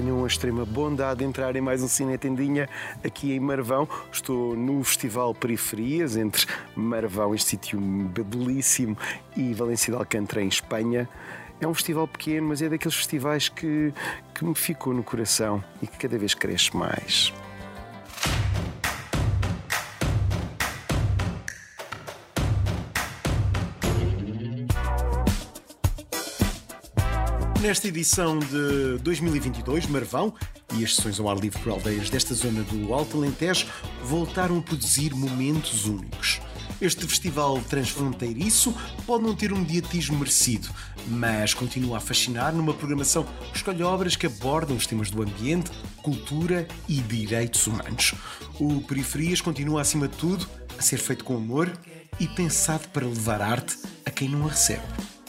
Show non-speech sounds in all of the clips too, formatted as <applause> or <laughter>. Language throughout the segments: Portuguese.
tenham a extrema bondade de entrar em mais um Cine Tendinha aqui em Marvão. Estou no Festival Periferias, entre Marvão, este sítio belíssimo, e Valência de Alcântara, em Espanha. É um festival pequeno, mas é daqueles festivais que, que me ficou no coração e que cada vez cresce mais. Nesta edição de 2022, Marvão e as sessões ao ar livre por aldeias desta zona do Alto Alentejo voltaram a produzir momentos únicos. Este festival transfronteiriço pode não ter um mediatismo merecido, mas continua a fascinar numa programação que escolhe obras que abordam os temas do ambiente, cultura e direitos humanos. O Periferias continua, acima de tudo, a ser feito com amor e pensado para levar arte a quem não a recebe.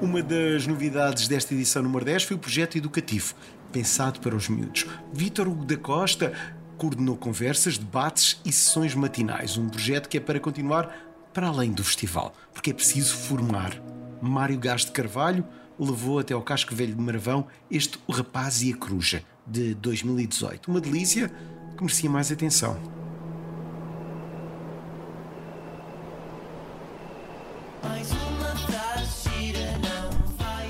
Uma das novidades desta edição número 10 foi o projeto educativo, pensado para os miúdos. Vítor Hugo da Costa coordenou conversas, debates e sessões matinais. Um projeto que é para continuar para além do festival, porque é preciso formar. Mário Gás de Carvalho levou até ao Casco Velho de Marvão este O Rapaz e a Coruja, de 2018. Uma delícia que merecia mais atenção.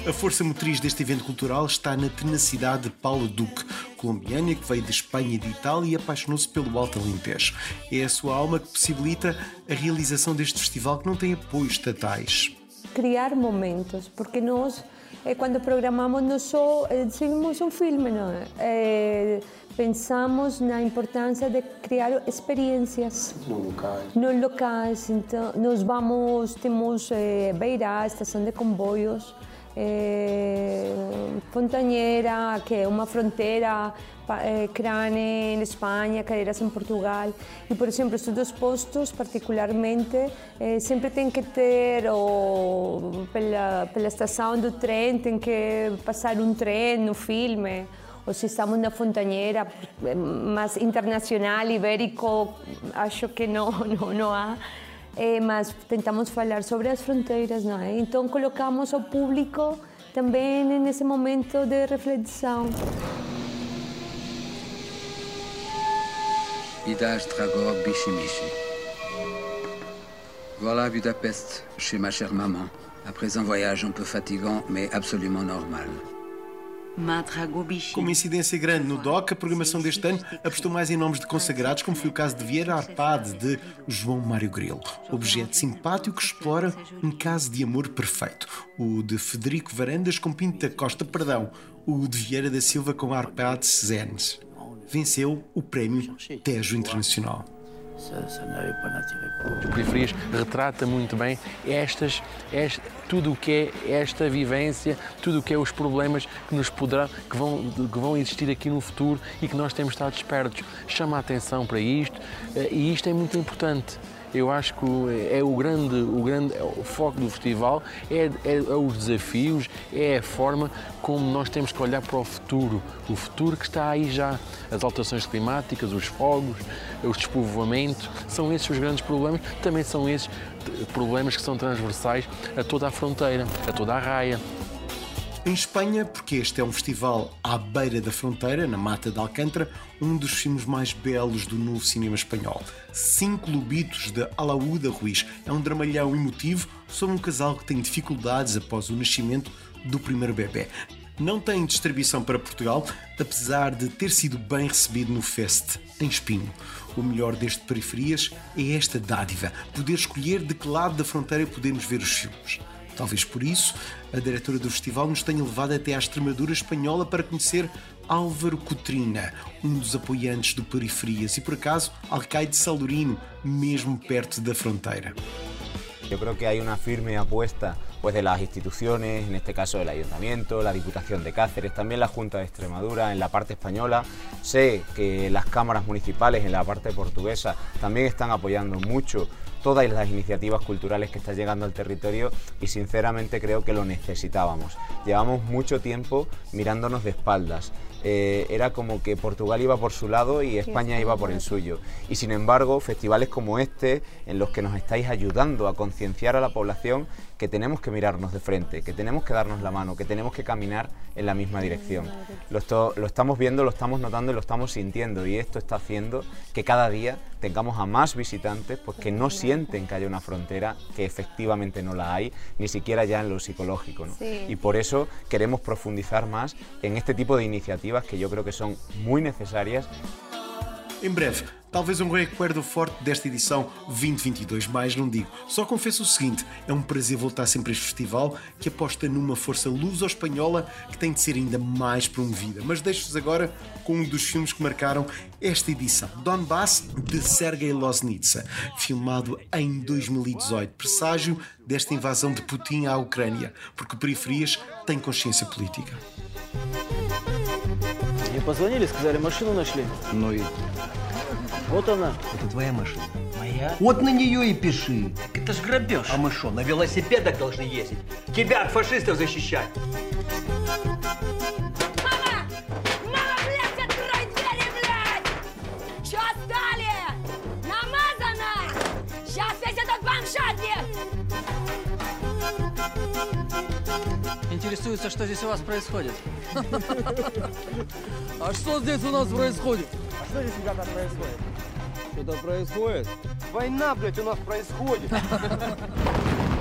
A força motriz deste evento cultural está na tenacidade de Paulo Duque, colombiana que veio de Espanha e de Itália e apaixonou-se pelo Alto Alentejo. É a sua alma que possibilita a realização deste festival que não tem apoios estatais. Criar momentos, porque nós, eh, quando programamos, não só eh, decidimos um filme, não é? Eh, pensamos na importância de criar experiências No locais. nos locais. Então, nós vamos, temos eh, Beira, estação de comboios, eh, Fontanheira, que é uma fronteira, pa- eh, Crane em Espanha, Cadeiras em Portugal. E, por exemplo, estes dois postos, particularmente, eh, sempre tem que ter, ou pela, pela estação do trem, tem que passar um trem no filme. Ou se estamos na Fontanheira, eh, mais internacional, ibérico, acho que não, não, não há. Eh, mas tentamos falar sobre as fronteiras, não é? Então colocamos o público também nesse momento de reflexão. Idage Dragor Bichimichi. Voilà Budapest, chez ma chère maman. Après un voyage un peu fatigant, mais absolument normal. Com uma incidência grande no DOC, a programação deste ano apostou mais em nomes de consagrados, como foi o caso de Vieira Arpade, de João Mário Grilo. Objeto simpático que explora um caso de amor perfeito. O de Federico Varandas com Pinto da Costa Perdão. O de Vieira da Silva com Arpade Zenes. Venceu o prémio Tejo Internacional. As periferias retrata muito bem estas, este- tudo o que é esta vivência, tudo o que é os problemas que nos poderá, que vão, que vão existir aqui no futuro e que nós temos de estar despertos. Chama a atenção para isto eh, e isto é muito importante. Eu acho que é o grande, o grande é o foco do festival, é, é- é os desafios, é a forma como nós temos que olhar para o futuro, o futuro que está aí já. As alterações climáticas, os fogos, o despovoamento, são esses os grandes problemas, também são esses problemas que são transversais a toda a fronteira, a toda a raia. Em Espanha, porque este é um festival à beira da fronteira, na Mata de Alcântara, um dos filmes mais belos do novo cinema espanhol. Cinco Lobitos, de Alaúda Ruiz. É um dramalhão emotivo sobre um casal que tem dificuldades após o nascimento do primeiro bebê. Não tem distribuição para Portugal, apesar de ter sido bem recebido no Fest, em Espinho. O melhor deste Periferias é esta dádiva, poder escolher de que lado da fronteira podemos ver os filmes. Talvez por isso, a diretora do festival nos tenha levado até à Extremadura espanhola para conhecer Álvaro Cotrina, um dos apoiantes do Periferias e, por acaso, Alcaide Salurino, mesmo perto da fronteira. Yo creo que hay una firme apuesta pues, de instituciones, en este caso el Ayuntamiento, la Diputación de Cáceres, también la Junta de Extremadura en la parte española. Sé que las cámaras municipales en la parte portuguesa también están apoyando mucho todas las iniciativas culturales que están llegando al territorio y sinceramente creo que lo necesitábamos. Llevamos mucho tiempo mirándonos de espaldas. Eh, era como que Portugal iba por su lado y España iba por el suyo. Y sin embargo, festivales como este, en los que nos estáis ayudando a concienciar a la población que tenemos que mirarnos de frente, que tenemos que darnos la mano, que tenemos que caminar en la misma dirección. Lo, lo estamos viendo, lo estamos notando y lo estamos sintiendo y esto está haciendo que cada día tengamos a más visitantes pues, que no sienten que haya una frontera, que efectivamente no la hay, ni siquiera ya en lo psicológico. ¿no? Y por eso queremos profundizar más en este tipo de iniciativas que yo creo que son muy necesarias. Em breve, talvez um recuerdo forte desta edição 2022, mais não digo. Só confesso o seguinte: é um prazer voltar sempre a este festival que aposta numa força luso-espanhola que tem de ser ainda mais promovida. Mas deixo-vos agora com um dos filmes que marcaram esta edição: Donbass, de Sergei Loznitsa, filmado em 2018, presságio desta invasão de Putin à Ucrânia, porque Periferias tem consciência política. Позвонили, сказали, машину нашли. Ну и Вот она. это твоя машина. Моя? Вот на нее и пиши. Это ж грабеж. А мы что, на велосипедах должны ездить? Тебя от фашистов защищать? Интересуется, что здесь у вас происходит. <laughs> А что здесь у нас происходит? А что здесь, ребята, происходит? Что-то происходит. Война, блядь, у нас происходит. <laughs>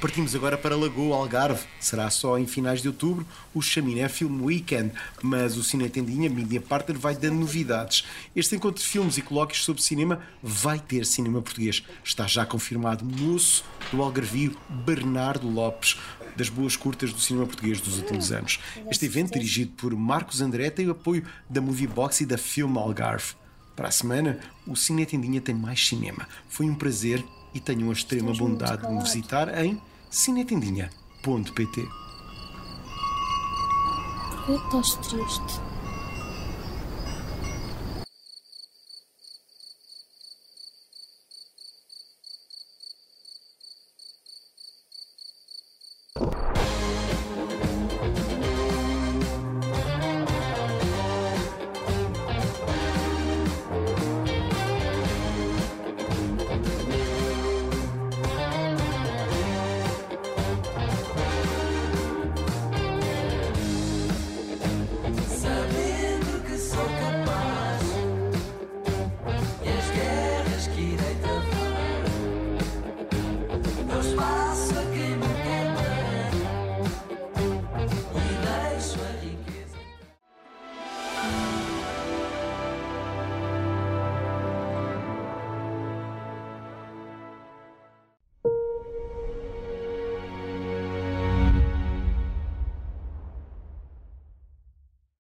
Partimos agora para Lagoa Algarve. Será só em finais de outubro o Chaminé Film Weekend, mas o Cine Tendinha Media Partner vai dando novidades. Este encontro de filmes e colóquios sobre cinema vai ter cinema português. Está já confirmado moço do Algarvio Bernardo Lopes, das boas curtas do cinema português dos últimos anos. Este evento, dirigido por Marcos André, tem o apoio da Moviebox e da Film Algarve. Para a semana, o Cine Tendinha tem mais cinema. Foi um prazer e tenham a extrema bondade de me visitar em cinetendinha.pt. Por que estás triste?